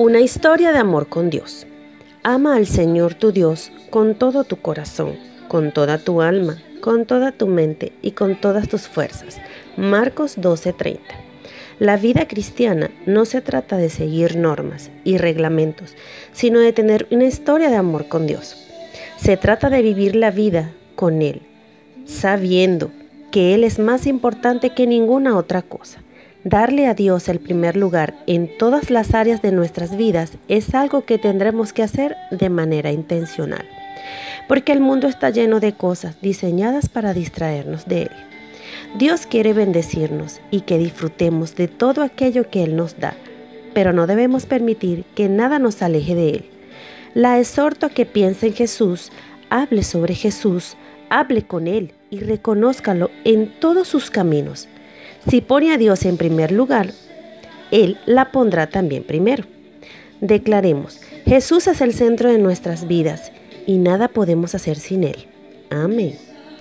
Una historia de amor con Dios. Ama al Señor tu Dios con todo tu corazón, con toda tu alma, con toda tu mente y con todas tus fuerzas. Marcos 12:30. La vida cristiana no se trata de seguir normas y reglamentos, sino de tener una historia de amor con Dios. Se trata de vivir la vida con Él, sabiendo que Él es más importante que ninguna otra cosa Darle a Dios el primer lugar en todas las áreas de nuestras vidas es algo que tendremos que hacer de manera intencional, porque el mundo está lleno de cosas diseñadas para distraernos de Él. Dios quiere bendecirnos y que disfrutemos de todo aquello que Él nos da, pero no debemos permitir que nada nos aleje de Él. La exhorto a que piense en Jesús, hable sobre Jesús, hable con Él y reconózcalo en todos sus caminos. Si pone a Dios en primer lugar, Él la pondrá también primero. Declaremos, Jesús es el centro de nuestras vidas y nada podemos hacer sin Él. Amén.